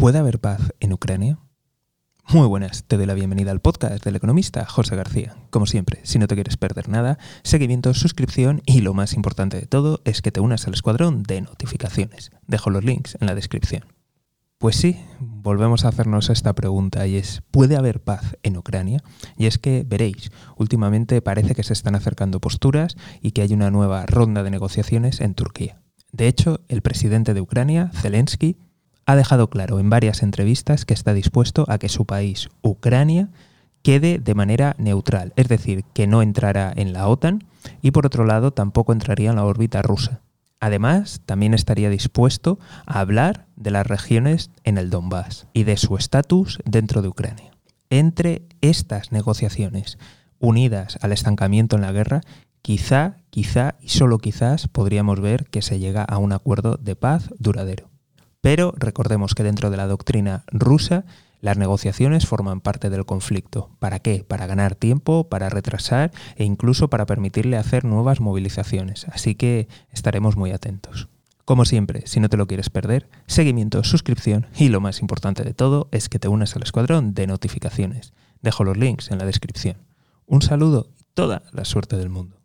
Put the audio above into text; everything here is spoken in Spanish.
¿Puede haber paz en Ucrania? Muy buenas, te doy la bienvenida al podcast del economista José García. Como siempre, si no te quieres perder nada, seguimiento, suscripción y lo más importante de todo es que te unas al escuadrón de notificaciones. Dejo los links en la descripción. Pues sí, volvemos a hacernos esta pregunta y es, ¿puede haber paz en Ucrania? Y es que, veréis, últimamente parece que se están acercando posturas y que hay una nueva ronda de negociaciones en Turquía. De hecho, el presidente de Ucrania, Zelensky, ha dejado claro en varias entrevistas que está dispuesto a que su país, Ucrania, quede de manera neutral, es decir, que no entrará en la OTAN y por otro lado tampoco entraría en la órbita rusa. Además, también estaría dispuesto a hablar de las regiones en el Donbass y de su estatus dentro de Ucrania. Entre estas negociaciones unidas al estancamiento en la guerra, quizá, quizá y solo quizás podríamos ver que se llega a un acuerdo de paz duradero. Pero recordemos que dentro de la doctrina rusa las negociaciones forman parte del conflicto. ¿Para qué? Para ganar tiempo, para retrasar e incluso para permitirle hacer nuevas movilizaciones. Así que estaremos muy atentos. Como siempre, si no te lo quieres perder, seguimiento, suscripción y lo más importante de todo es que te unas al escuadrón de notificaciones. Dejo los links en la descripción. Un saludo y toda la suerte del mundo.